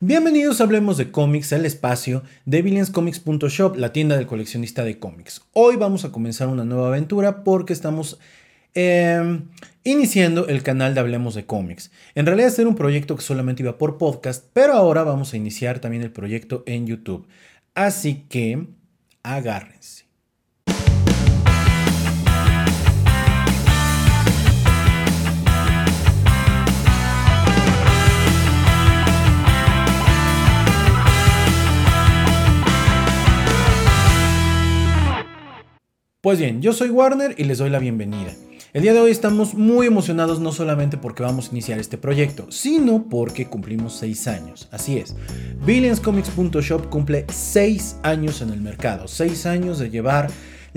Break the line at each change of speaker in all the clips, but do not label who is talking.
Bienvenidos a Hablemos de Cómics, el espacio de Billionscomics.shop, la tienda del coleccionista de cómics. Hoy vamos a comenzar una nueva aventura porque estamos em, iniciando el canal de Hablemos de Cómics. En realidad este era un proyecto que solamente iba por podcast, pero ahora vamos a iniciar también el proyecto en YouTube. Así que agárrense. Pues bien, yo soy Warner y les doy la bienvenida. El día de hoy estamos muy emocionados no solamente porque vamos a iniciar este proyecto, sino porque cumplimos 6 años. Así es, Billionscomics.shop cumple 6 años en el mercado, 6 años de llevar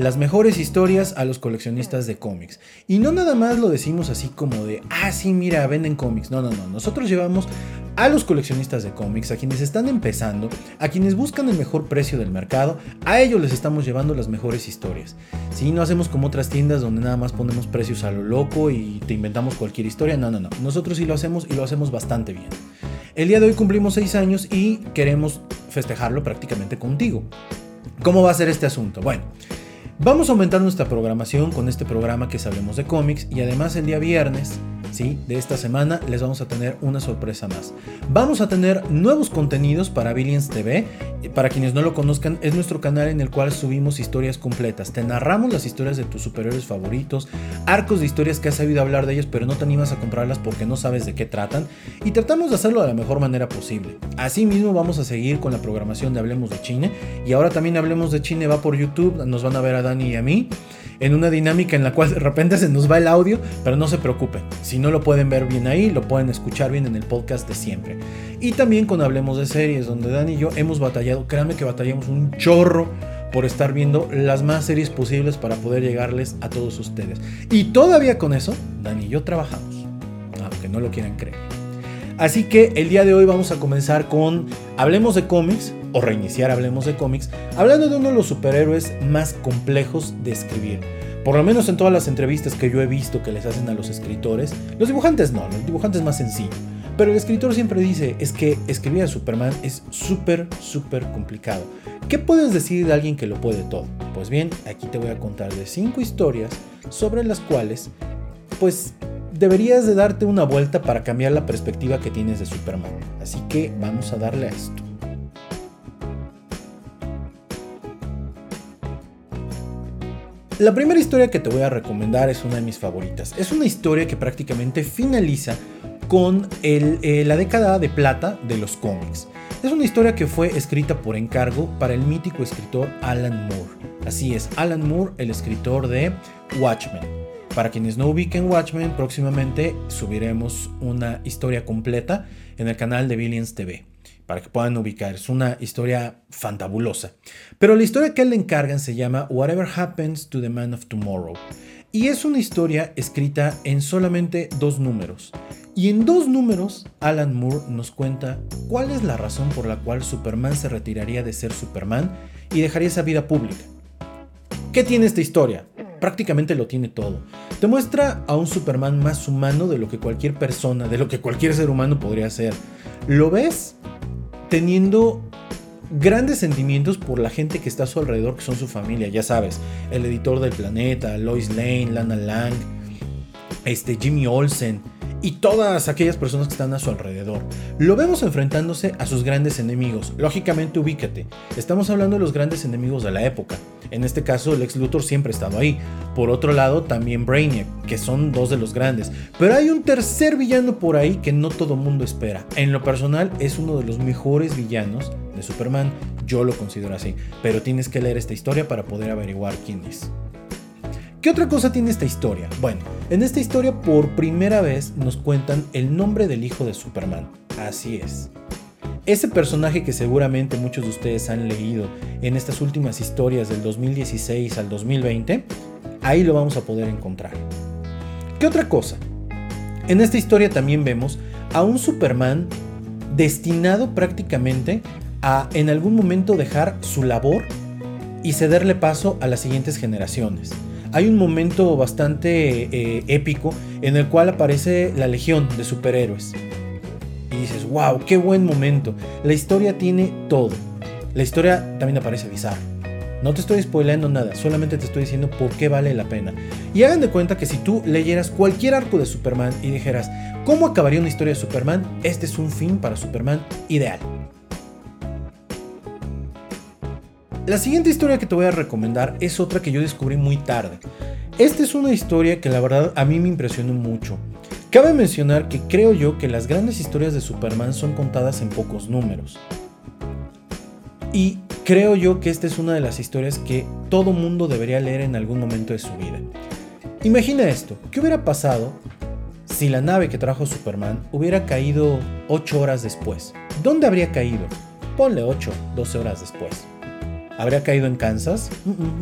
las mejores historias a los coleccionistas de cómics. Y no nada más lo decimos así como de, ah, sí, mira, venden cómics. No, no, no. Nosotros llevamos a los coleccionistas de cómics, a quienes están empezando, a quienes buscan el mejor precio del mercado, a ellos les estamos llevando las mejores historias. Si no hacemos como otras tiendas donde nada más ponemos precios a lo loco y te inventamos cualquier historia, no, no, no. Nosotros sí lo hacemos y lo hacemos bastante bien. El día de hoy cumplimos 6 años y queremos festejarlo prácticamente contigo. ¿Cómo va a ser este asunto? Bueno, Vamos a aumentar nuestra programación con este programa que sabemos de cómics y además el día viernes ¿sí? de esta semana les vamos a tener una sorpresa más. Vamos a tener nuevos contenidos para Billions TV. Para quienes no lo conozcan, es nuestro canal en el cual subimos historias completas. Te narramos las historias de tus superhéroes favoritos, arcos de historias que has sabido hablar de ellos, pero no te animas a comprarlas porque no sabes de qué tratan. Y tratamos de hacerlo de la mejor manera posible. Asimismo, vamos a seguir con la programación de Hablemos de Chine. Y ahora también Hablemos de Chine va por YouTube. Nos van a ver a Dani y a mí en una dinámica en la cual de repente se nos va el audio, pero no se preocupen. Si no lo pueden ver bien ahí, lo pueden escuchar bien en el podcast de siempre. Y también con Hablemos de Series, donde Dani y yo hemos batallado, créanme que batallamos un chorro por estar viendo las más series posibles para poder llegarles a todos ustedes. Y todavía con eso, Dani y yo trabajamos, aunque no lo quieran creer. Así que el día de hoy vamos a comenzar con Hablemos de cómics, o reiniciar Hablemos de cómics, hablando de uno de los superhéroes más complejos de escribir. Por lo menos en todas las entrevistas que yo he visto que les hacen a los escritores, los dibujantes no, los dibujantes más sencillo. Pero el escritor siempre dice, es que escribir a Superman es súper, súper complicado. ¿Qué puedes decir de alguien que lo puede todo? Pues bien, aquí te voy a contar de cinco historias sobre las cuales, pues, deberías de darte una vuelta para cambiar la perspectiva que tienes de Superman. Así que vamos a darle a esto. La primera historia que te voy a recomendar es una de mis favoritas. Es una historia que prácticamente finaliza con eh, la década de plata de los cómics. Es una historia que fue escrita por encargo para el mítico escritor Alan Moore. Así es, Alan Moore, el escritor de Watchmen. Para quienes no ubiquen Watchmen, próximamente subiremos una historia completa en el canal de Billions TV para que puedan ubicar. Es una historia fantabulosa. Pero la historia que le encargan se llama Whatever Happens to the Man of Tomorrow. Y es una historia escrita en solamente dos números. Y en dos números, Alan Moore nos cuenta cuál es la razón por la cual Superman se retiraría de ser Superman y dejaría esa vida pública. ¿Qué tiene esta historia? Prácticamente lo tiene todo. Te muestra a un Superman más humano de lo que cualquier persona, de lo que cualquier ser humano podría ser. Lo ves teniendo grandes sentimientos por la gente que está a su alrededor, que son su familia, ya sabes, el editor del planeta, Lois Lane, Lana Lang, este Jimmy Olsen y todas aquellas personas que están a su alrededor. Lo vemos enfrentándose a sus grandes enemigos. Lógicamente ubícate, estamos hablando de los grandes enemigos de la época. En este caso, el ex Luthor siempre ha estado ahí. Por otro lado, también Brainiac, que son dos de los grandes. Pero hay un tercer villano por ahí que no todo mundo espera. En lo personal, es uno de los mejores villanos de Superman. Yo lo considero así. Pero tienes que leer esta historia para poder averiguar quién es. ¿Qué otra cosa tiene esta historia? Bueno, en esta historia por primera vez nos cuentan el nombre del hijo de Superman. Así es. Ese personaje que seguramente muchos de ustedes han leído en estas últimas historias del 2016 al 2020, ahí lo vamos a poder encontrar. ¿Qué otra cosa? En esta historia también vemos a un Superman destinado prácticamente a en algún momento dejar su labor y cederle paso a las siguientes generaciones. Hay un momento bastante eh, épico en el cual aparece la legión de superhéroes y dices, wow, qué buen momento. La historia tiene todo. La historia también aparece bizarra. No te estoy spoileando nada, solamente te estoy diciendo por qué vale la pena. Y hagan de cuenta que si tú leyeras cualquier arco de Superman y dijeras, ¿cómo acabaría una historia de Superman? Este es un fin para Superman ideal. La siguiente historia que te voy a recomendar es otra que yo descubrí muy tarde. Esta es una historia que la verdad a mí me impresionó mucho. Cabe mencionar que creo yo que las grandes historias de Superman son contadas en pocos números. Y creo yo que esta es una de las historias que todo mundo debería leer en algún momento de su vida. Imagina esto, ¿qué hubiera pasado si la nave que trajo Superman hubiera caído 8 horas después? ¿Dónde habría caído? Ponle 8, 12 horas después. ¿Habría caído en Kansas?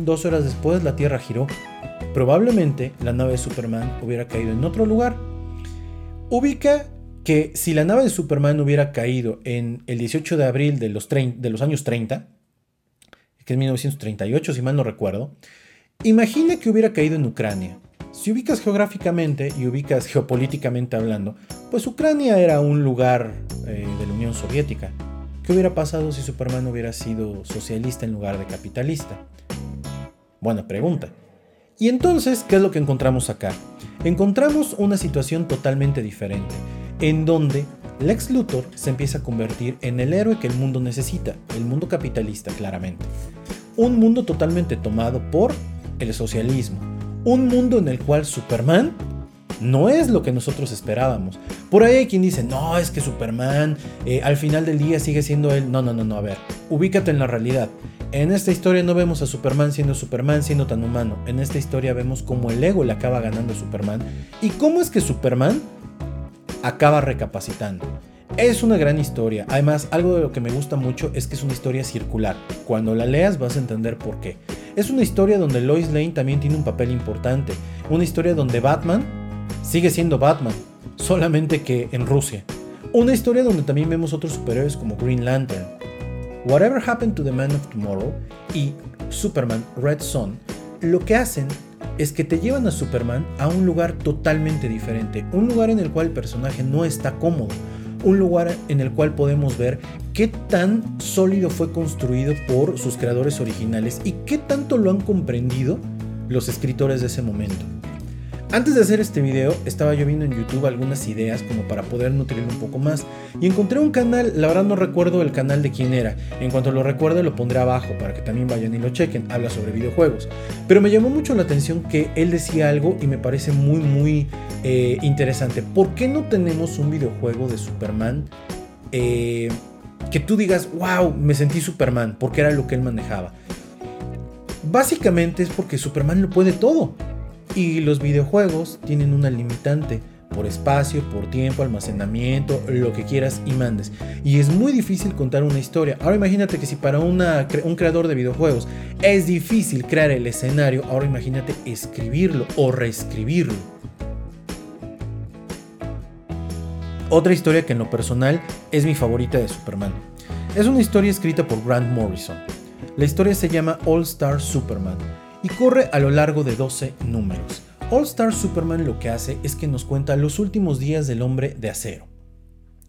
Dos horas después la Tierra giró. Probablemente la nave de Superman hubiera caído en otro lugar. Ubica que si la nave de Superman hubiera caído en el 18 de abril de los, años 30, que es 1938 si mal no recuerdo, imagina que hubiera caído en Ucrania. Si ubicas geográficamente y ubicas geopolíticamente hablando, pues Ucrania era un lugar eh, de la Unión Soviética. ¿Qué hubiera pasado si Superman hubiera sido socialista en lugar de capitalista? Buena pregunta. Y entonces, ¿qué es lo que encontramos acá? Encontramos una situación totalmente diferente, en donde Lex Luthor se empieza a convertir en el héroe que el mundo necesita, el mundo capitalista claramente. Un mundo totalmente tomado por el socialismo, un mundo en el cual Superman no es lo que nosotros esperábamos. Por ahí hay quien dice, no, es que Superman eh, al final del día sigue siendo él. No, no, no, no, a ver, ubícate en la realidad. En esta historia no vemos a Superman siendo Superman, siendo tan humano. En esta historia vemos cómo el ego le acaba ganando a Superman y cómo es que Superman acaba recapacitando. Es una gran historia. Además, algo de lo que me gusta mucho es que es una historia circular. Cuando la leas vas a entender por qué. Es una historia donde Lois Lane también tiene un papel importante. Una historia donde Batman sigue siendo Batman, solamente que en Rusia. Una historia donde también vemos otros superhéroes como Green Lantern, Whatever Happened to the Man of Tomorrow y Superman Red Son, lo que hacen es que te llevan a Superman a un lugar totalmente diferente, un lugar en el cual el personaje no está cómodo, un lugar en el cual podemos ver qué tan sólido fue construido por sus creadores originales y qué tanto lo han comprendido los escritores de ese momento. Antes de hacer este video estaba yo viendo en YouTube algunas ideas como para poder nutrirlo un poco más. Y encontré un canal, la verdad no recuerdo el canal de quién era, en cuanto lo recuerde lo pondré abajo para que también vayan y lo chequen, habla sobre videojuegos, pero me llamó mucho la atención que él decía algo y me parece muy muy eh, interesante, ¿por qué no tenemos un videojuego de Superman eh, que tú digas, wow, me sentí Superman, porque era lo que él manejaba? Básicamente es porque Superman lo puede todo. Y los videojuegos tienen una limitante por espacio, por tiempo, almacenamiento, lo que quieras y mandes. Y es muy difícil contar una historia. Ahora imagínate que si para un creador de videojuegos es difícil crear el escenario, ahora imagínate escribirlo o reescribirlo. Otra historia que en lo personal es mi favorita de Superman. Es una historia escrita por Grant Morrison. La historia se llama All Star Superman y corre a lo largo de 12 números. All Star Superman lo que hace es que nos cuenta los últimos días del hombre de acero.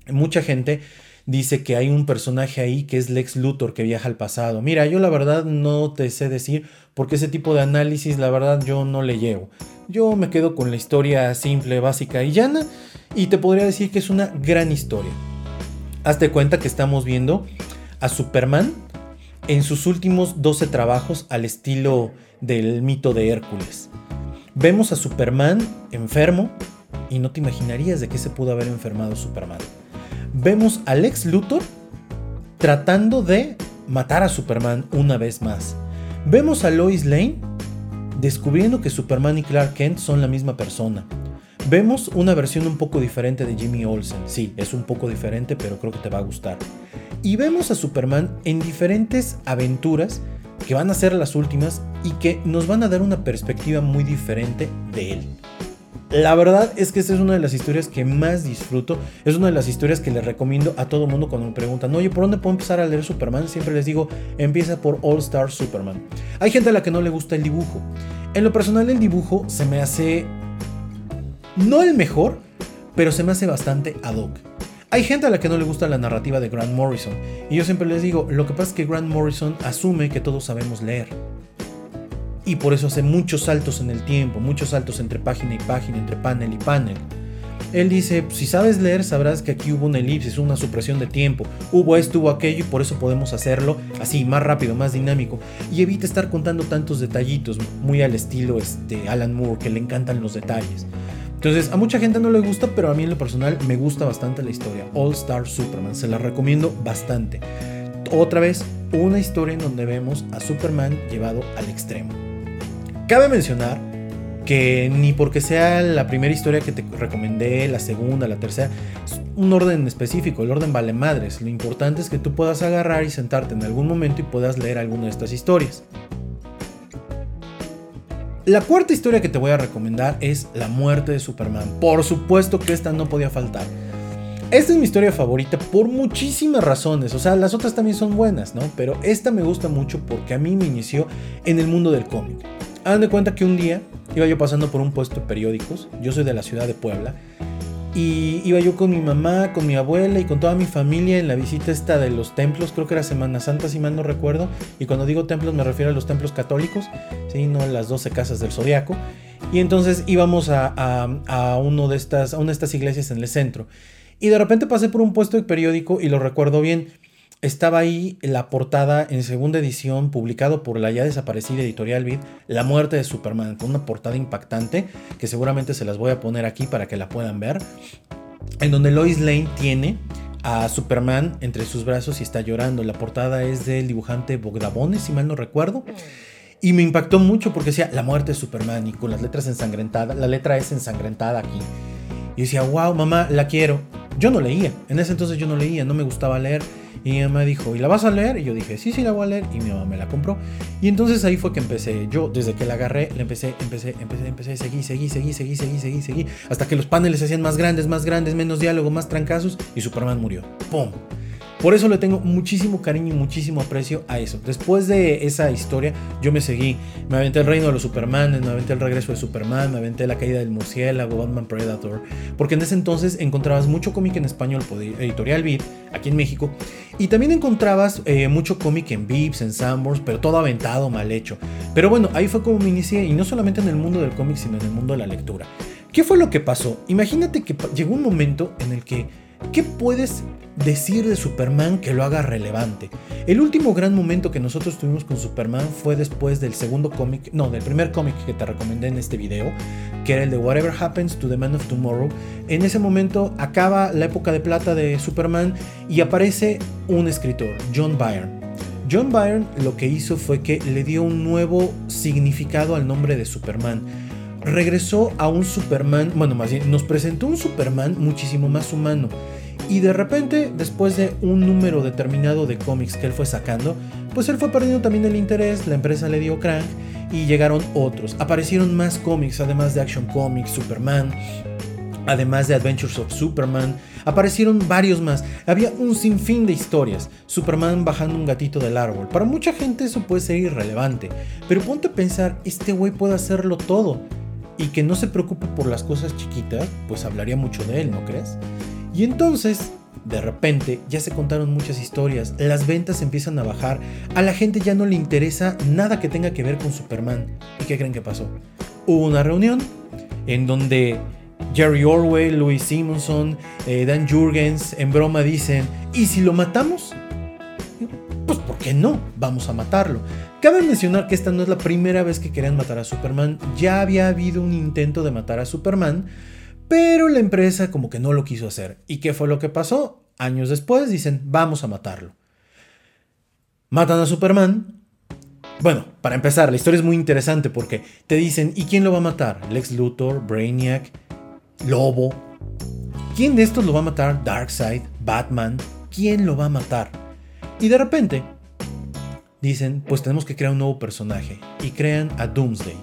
Mucha gente dice que hay un personaje ahí que es Lex Luthor que viaja al pasado. Mira, yo la verdad no te sé decir porque ese tipo de análisis la verdad yo no le llevo. Yo me quedo con la historia simple, básica y llana y te podría decir que es una gran historia. Hazte cuenta que estamos viendo a Superman en sus últimos 12 trabajos al estilo del mito de Hércules. Vemos a Superman enfermo y no te imaginarías de qué se pudo haber enfermado Superman. Vemos a Lex Luthor tratando de matar a Superman una vez más. Vemos a Lois Lane descubriendo que Superman y Clark Kent son la misma persona. Vemos una versión un poco diferente de Jimmy Olsen. Sí, es un poco diferente, pero creo que te va a gustar. Y vemos a Superman en diferentes aventuras que van a ser las últimas y que nos van a dar una perspectiva muy diferente de él. La verdad es que esta es una de las historias que más disfruto. Es una de las historias que les recomiendo a todo mundo cuando me preguntan, oye, ¿por dónde puedo empezar a leer Superman? Siempre les digo, empieza por All Star Superman. Hay gente a la que no le gusta el dibujo. En lo personal el dibujo se me hace... No el mejor, pero se me hace bastante ad hoc. Hay gente a la que no le gusta la narrativa de Grant Morrison, y yo siempre les digo, lo que pasa es que Grant Morrison asume que todos sabemos leer. Y por eso hace muchos saltos en el tiempo, muchos saltos entre página y página, entre panel y panel. Él dice, si sabes leer sabrás que aquí hubo una elipsis, una supresión de tiempo, hubo esto, hubo aquello y por eso podemos hacerlo así, más rápido, más dinámico. Y evita estar contando tantos detallitos, muy al estilo este, Alan Moore, que le encantan los detalles. Entonces, a mucha gente no le gusta, pero a mí en lo personal me gusta bastante la historia. All Star Superman, se la recomiendo bastante. Otra vez, una historia en donde vemos a Superman llevado al extremo. Cabe mencionar que ni porque sea la primera historia que te recomendé, la segunda, la tercera, es un orden específico, el orden vale madres. Lo importante es que tú puedas agarrar y sentarte en algún momento y puedas leer alguna de estas historias. La cuarta historia que te voy a recomendar es La muerte de Superman. Por supuesto que esta no podía faltar. Esta es mi historia favorita por muchísimas razones. O sea, las otras también son buenas, ¿no? Pero esta me gusta mucho porque a mí me inició en el mundo del cómic. Hagan de cuenta que un día iba yo pasando por un puesto de periódicos. Yo soy de la ciudad de Puebla. Y iba yo con mi mamá, con mi abuela y con toda mi familia en la visita esta de los templos, creo que era Semana Santa si mal no recuerdo, y cuando digo templos me refiero a los templos católicos, ¿sí? no las 12 casas del zodiaco. Y entonces íbamos a, a, uno de estas, a una de estas iglesias en el centro. Y de repente pasé por un puesto de periódico y lo recuerdo bien estaba ahí la portada en segunda edición, publicado por la ya desaparecida editorial Vid, La muerte de Superman, con una portada impactante que seguramente se las voy a poner aquí para que la puedan ver, en donde Lois Lane tiene a Superman entre sus brazos y está llorando. La portada es del dibujante Bogdabone, si mal no recuerdo. Y me impactó mucho porque decía la muerte de Superman y con las letras ensangrentadas. La letra es ensangrentada aquí. Y decía, wow, mamá, la quiero. Yo no leía. En ese entonces yo no leía, no me gustaba leer. Y mi mamá dijo, ¿y la vas a leer? Y yo dije, sí, sí, la voy a leer. Y mi mamá me la compró. Y entonces ahí fue que empecé. Yo, desde que la agarré, le empecé, empecé, empecé, empecé, seguí, seguí, seguí, seguí, seguí, seguí, seguí. Hasta que los paneles se hacían más grandes, más grandes, menos diálogo, más trancazos. Y Superman murió. ¡Pum! Por eso le tengo muchísimo cariño y muchísimo aprecio a eso. Después de esa historia, yo me seguí. Me aventé el reino de los Superman, me aventé el regreso de Superman, me aventé la caída del murciélago, Batman Predator. Porque en ese entonces encontrabas mucho cómic en español por Editorial Beat, aquí en México. Y también encontrabas eh, mucho cómic en Vips, en Sanborns, pero todo aventado, mal hecho. Pero bueno, ahí fue como me inicié, y no solamente en el mundo del cómic, sino en el mundo de la lectura. ¿Qué fue lo que pasó? Imagínate que llegó un momento en el que, ¿qué puedes decir de Superman que lo haga relevante. El último gran momento que nosotros tuvimos con Superman fue después del segundo cómic, no, del primer cómic que te recomendé en este video, que era el de Whatever Happens to the Man of Tomorrow. En ese momento acaba la época de plata de Superman y aparece un escritor, John Byrne. John Byrne lo que hizo fue que le dio un nuevo significado al nombre de Superman regresó a un Superman, bueno, más bien, nos presentó un Superman muchísimo más humano. Y de repente, después de un número determinado de cómics que él fue sacando, pues él fue perdiendo también el interés, la empresa le dio crank y llegaron otros. Aparecieron más cómics, además de Action Comics, Superman, además de Adventures of Superman, aparecieron varios más. Había un sinfín de historias. Superman bajando un gatito del árbol. Para mucha gente eso puede ser irrelevante, pero ponte a pensar, este güey puede hacerlo todo. Y que no se preocupe por las cosas chiquitas, pues hablaría mucho de él, ¿no crees? Y entonces, de repente, ya se contaron muchas historias, las ventas empiezan a bajar, a la gente ya no le interesa nada que tenga que ver con Superman. ¿Y qué creen que pasó? Hubo una reunión en donde Jerry Orwell, Louis Simonson, eh, Dan Jurgens en broma dicen, ¿y si lo matamos? Pues ¿por qué no? Vamos a matarlo. Cabe mencionar que esta no es la primera vez que querían matar a Superman, ya había habido un intento de matar a Superman, pero la empresa como que no lo quiso hacer. ¿Y qué fue lo que pasó? Años después dicen, vamos a matarlo. Matan a Superman. Bueno, para empezar, la historia es muy interesante porque te dicen, ¿y quién lo va a matar? Lex Luthor, Brainiac, Lobo. ¿Quién de estos lo va a matar? Darkseid, Batman. ¿Quién lo va a matar? Y de repente dicen, pues tenemos que crear un nuevo personaje. Y crean a Doomsday.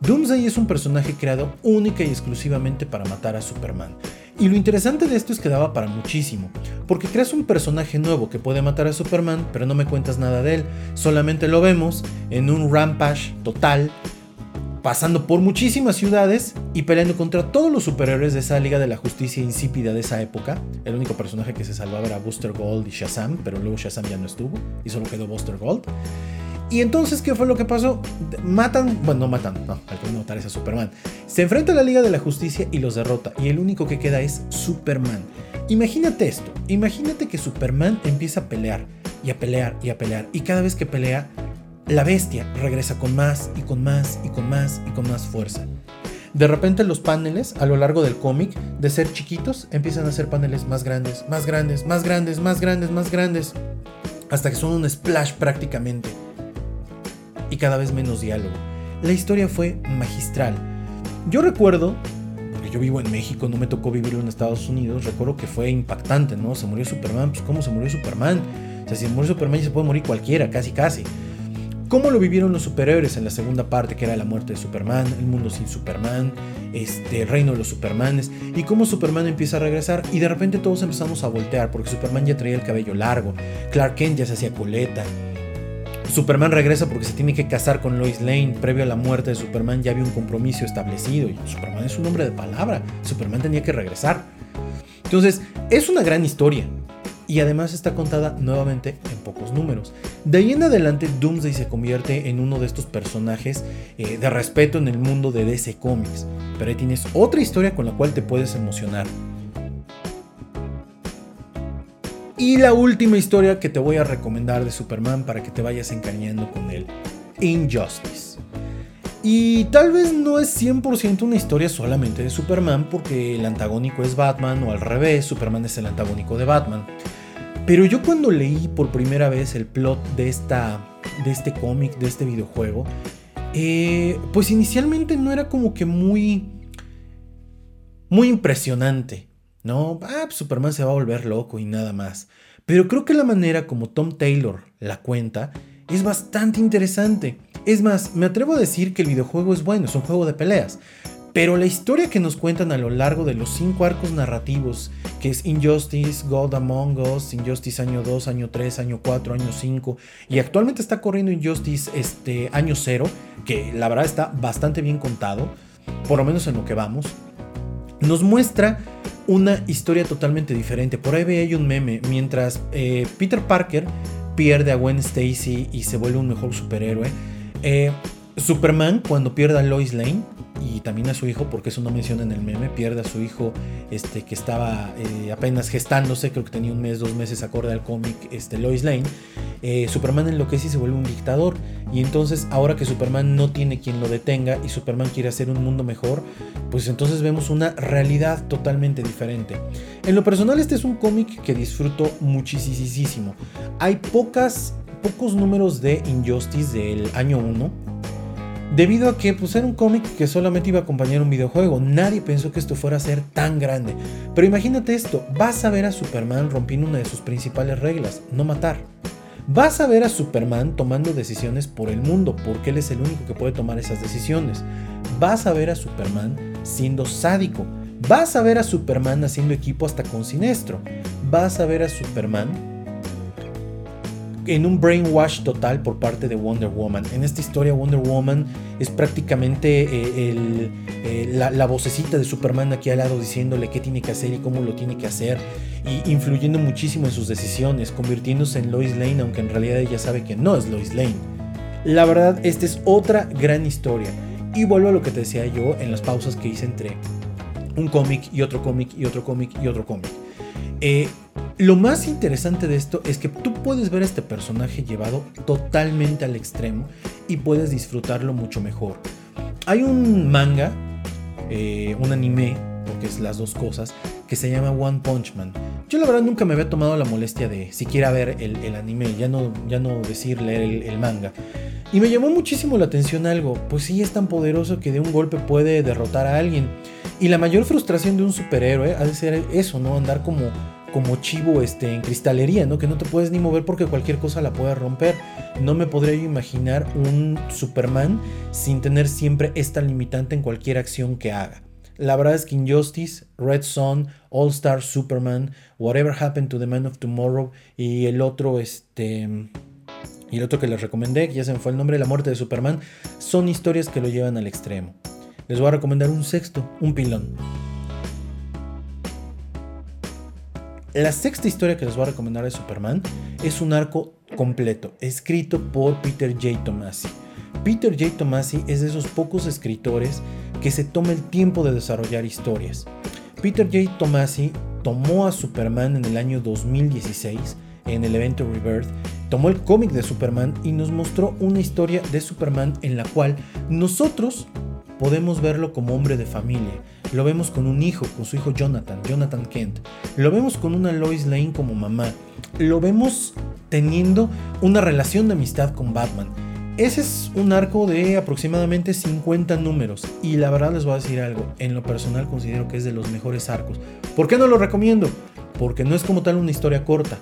Doomsday es un personaje creado única y exclusivamente para matar a Superman. Y lo interesante de esto es que daba para muchísimo, porque creas un personaje nuevo que puede matar a Superman, pero no me cuentas nada de él, solamente lo vemos en un rampage total pasando por muchísimas ciudades y peleando contra todos los superhéroes de esa Liga de la Justicia insípida de esa época. El único personaje que se salvaba era Buster Gold y Shazam, pero luego Shazam ya no estuvo y solo quedó Buster Gold. Y entonces, ¿qué fue lo que pasó? Matan, bueno, no matan, no, al que matar es Superman. Se enfrenta a la Liga de la Justicia y los derrota. Y el único que queda es Superman. Imagínate esto, imagínate que Superman empieza a pelear y a pelear y a pelear. Y cada vez que pelea, la bestia regresa con más y con más y con más y con más fuerza. De repente los paneles a lo largo del cómic, de ser chiquitos, empiezan a ser paneles más grandes, más grandes, más grandes, más grandes, más grandes, hasta que son un splash prácticamente y cada vez menos diálogo. La historia fue magistral. Yo recuerdo, porque yo vivo en México, no me tocó vivir en Estados Unidos, recuerdo que fue impactante, ¿no? Se murió Superman, pues ¿cómo se murió Superman? O sea, si se murió Superman ya se puede morir cualquiera, casi casi. ¿Cómo lo vivieron los superhéroes en la segunda parte, que era la muerte de Superman, el mundo sin Superman, este, el reino de los Supermanes, y cómo Superman empieza a regresar y de repente todos empezamos a voltear porque Superman ya traía el cabello largo, Clark Kent ya se hacía coleta, Superman regresa porque se tiene que casar con Lois Lane. Previo a la muerte de Superman ya había un compromiso establecido. Y Superman es un hombre de palabra. Superman tenía que regresar. Entonces, es una gran historia. Y además está contada nuevamente en pocos números. De ahí en adelante, Doomsday se convierte en uno de estos personajes eh, de respeto en el mundo de DC Comics. Pero ahí tienes otra historia con la cual te puedes emocionar. Y la última historia que te voy a recomendar de Superman para que te vayas encariñando con él, Injustice. Y tal vez no es 100% una historia solamente de Superman porque el antagónico es Batman o al revés, Superman es el antagónico de Batman. Pero yo cuando leí por primera vez el plot de, esta, de este cómic, de este videojuego, eh, pues inicialmente no era como que muy, muy impresionante. No, ah, pues Superman se va a volver loco y nada más. Pero creo que la manera como Tom Taylor la cuenta es bastante interesante. Es más, me atrevo a decir que el videojuego es bueno, es un juego de peleas. Pero la historia que nos cuentan a lo largo de los cinco arcos narrativos, que es Injustice, God Among Us, Injustice año 2, año 3, año 4, año 5, y actualmente está corriendo Injustice este, año 0, que la verdad está bastante bien contado, por lo menos en lo que vamos, nos muestra una historia totalmente diferente. Por ahí veía un meme, mientras eh, Peter Parker pierde a Gwen Stacy y se vuelve un mejor superhéroe. Eh, Superman, cuando pierde a Lois Lane, y también a su hijo, porque eso no menciona en el meme, pierde a su hijo este, que estaba eh, apenas gestándose, creo que tenía un mes, dos meses acorde al cómic este, Lois Lane. Eh, Superman enloquece y se vuelve un dictador. Y entonces, ahora que Superman no tiene quien lo detenga y Superman quiere hacer un mundo mejor, pues entonces vemos una realidad totalmente diferente. En lo personal, este es un cómic que disfruto muchísimo. Hay pocos números de Injustice del año 1 Debido a que pues, era un cómic que solamente iba a acompañar un videojuego, nadie pensó que esto fuera a ser tan grande. Pero imagínate esto, vas a ver a Superman rompiendo una de sus principales reglas, no matar. Vas a ver a Superman tomando decisiones por el mundo, porque él es el único que puede tomar esas decisiones. Vas a ver a Superman siendo sádico. Vas a ver a Superman haciendo equipo hasta con Sinestro. Vas a ver a Superman en un brainwash total por parte de Wonder Woman. En esta historia Wonder Woman es prácticamente eh, eh, la, vocecita de Superman aquí al lado diciéndole qué tiene que hacer y cómo lo tiene que hacer y influyendo muchísimo en sus decisiones, convirtiéndose en Lois Lane aunque en realidad ella sabe que no es Lois Lane. La verdad, esta es otra gran historia. Y vuelvo a lo que te decía yo en las pausas que hice entre un cómic y otro cómic y otro cómic y otro cómic. Eh, lo más interesante de esto es que tú puedes ver a este personaje llevado totalmente al extremo y puedes disfrutarlo mucho mejor. Hay un manga, eh, un anime, porque es las dos cosas, que se llama One Punch Man. Yo la verdad nunca me había tomado la molestia de siquiera ver el, anime, ya no, ya no decir leer el, manga. Y me llamó muchísimo la atención algo, pues sí es tan poderoso que de un golpe puede derrotar a alguien. Y la mayor frustración de un superhéroe ha de ser eso, ¿no? Andar como como chivo este, en cristalería, ¿no? Que no te puedes ni mover porque cualquier cosa la puede romper. No me podría yo imaginar un Superman sin tener siempre esta limitante en cualquier acción que haga. La verdad es que Injustice, Red Son, All Star Superman, Whatever Happened to the Man of Tomorrow y el otro, este, y el otro que les recomendé, que ya se me fue el nombre, La muerte de Superman, son historias que lo llevan al extremo. Les voy a recomendar un sexto, un pilón. La sexta historia que les voy a recomendar de Superman es un arco completo, escrito por Peter J. Tomasi. Peter J. Tomasi es de esos pocos escritores que se toma el tiempo de desarrollar historias. Peter J. Tomasi tomó a Superman en el año 2016 en el evento Rebirth, tomó el cómic de Superman y nos mostró una historia de Superman en la cual nosotros podemos verlo como hombre de familia. Lo vemos con un hijo, con su hijo Jonathan, Jonathan Kent. Lo vemos con una Lois Lane como mamá. Lo vemos teniendo una relación de amistad con Batman. Ese es un arco de aproximadamente 50 números y la verdad les voy a decir algo, en lo personal considero que es de los mejores arcos. ¿Por qué no lo recomiendo? Porque no es como tal una historia corta,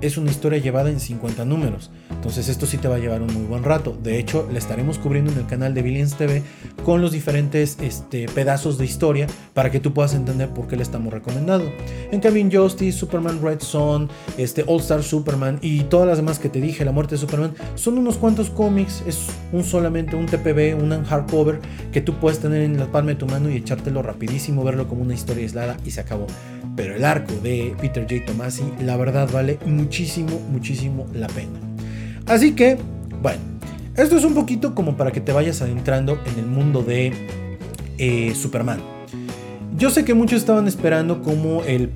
es una historia llevada en 50 números. Entonces esto sí te va a llevar un muy buen rato. De hecho, la estaremos cubriendo en el canal de Billions TV con los diferentes este, pedazos de historia para que tú puedas entender por qué le estamos recomendando. En Kevin Justice, Superman Red Son, este, All Star Superman y todas las demás que te dije, La muerte de Superman, son unos cuantos cómics, es un solamente un TPB, un hardcover que tú puedes tener en la palma de tu mano y echártelo rapidísimo, verlo como una historia aislada y se acabó. Pero el arco de Peter J. Tomasi, la verdad vale muchísimo, muchísimo la pena. Así que, bueno, esto es un poquito como para que te vayas adentrando en el mundo de eh, Superman. Yo sé que muchos estaban esperando como el,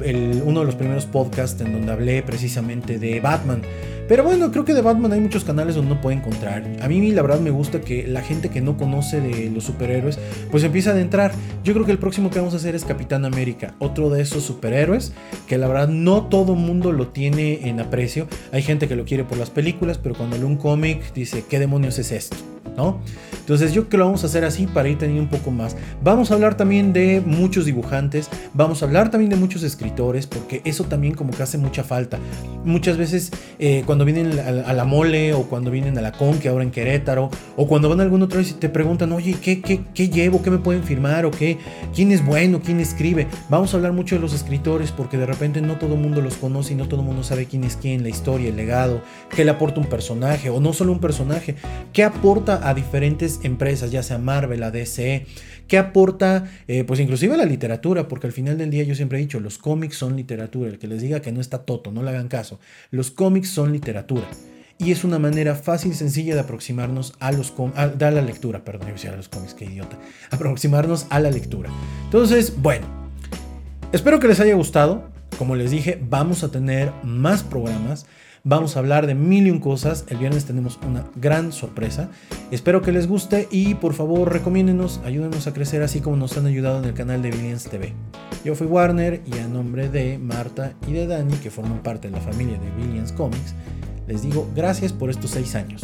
uno de los primeros podcasts en donde hablé precisamente de Batman. Pero bueno, creo que de Batman hay muchos canales donde no puede encontrar. A mí la verdad me gusta que la gente que no conoce de los superhéroes pues empieza a adentrar. Yo creo que el próximo que vamos a hacer es Capitán América, otro de esos superhéroes que la verdad no todo mundo lo tiene en aprecio. Hay gente que lo quiere por las películas, pero cuando lee un cómic dice, ¿qué demonios es esto? Entonces yo creo que lo vamos a hacer así para ir teniendo un poco más. Vamos a hablar también de muchos dibujantes, vamos a hablar también de muchos escritores, porque eso también como que hace mucha falta. Muchas veces eh, cuando vienen a, la mole o cuando vienen a la con, que ahora en Querétaro, o cuando van a algún otro y te preguntan, oye, ¿qué, qué, qué llevo? ¿Qué me pueden firmar? ¿O qué? ¿Quién es bueno? ¿Quién escribe? Vamos a hablar mucho de los escritores porque de repente no todo el mundo los conoce y no todo el mundo sabe quién es quién, la historia, el legado, qué le aporta un personaje, o no solo un personaje, qué aporta a diferentes empresas, ya sea Marvel, la DC, qué aporta, eh, pues inclusive a la literatura, porque al final del día yo siempre he dicho, los cómics son literatura, el que les diga que no está toto, no le hagan caso, los cómics son literatura y es una manera fácil y sencilla de aproximarnos a los a, a la lectura, perdón, yo a los cómics, qué idiota, aproximarnos a la lectura. Entonces, bueno, espero que les haya gustado. Como les dije, vamos a tener más programas. Vamos a hablar de mil y un cosas. El viernes tenemos una gran sorpresa. Espero que les guste y por favor recomiéndenos, ayúdenos a crecer así como nos han ayudado en el canal de Billions TV. Yo fui Warner y a nombre de Marta y de Dani, que forman parte de la familia de Billions Comics, les digo gracias por estos seis años.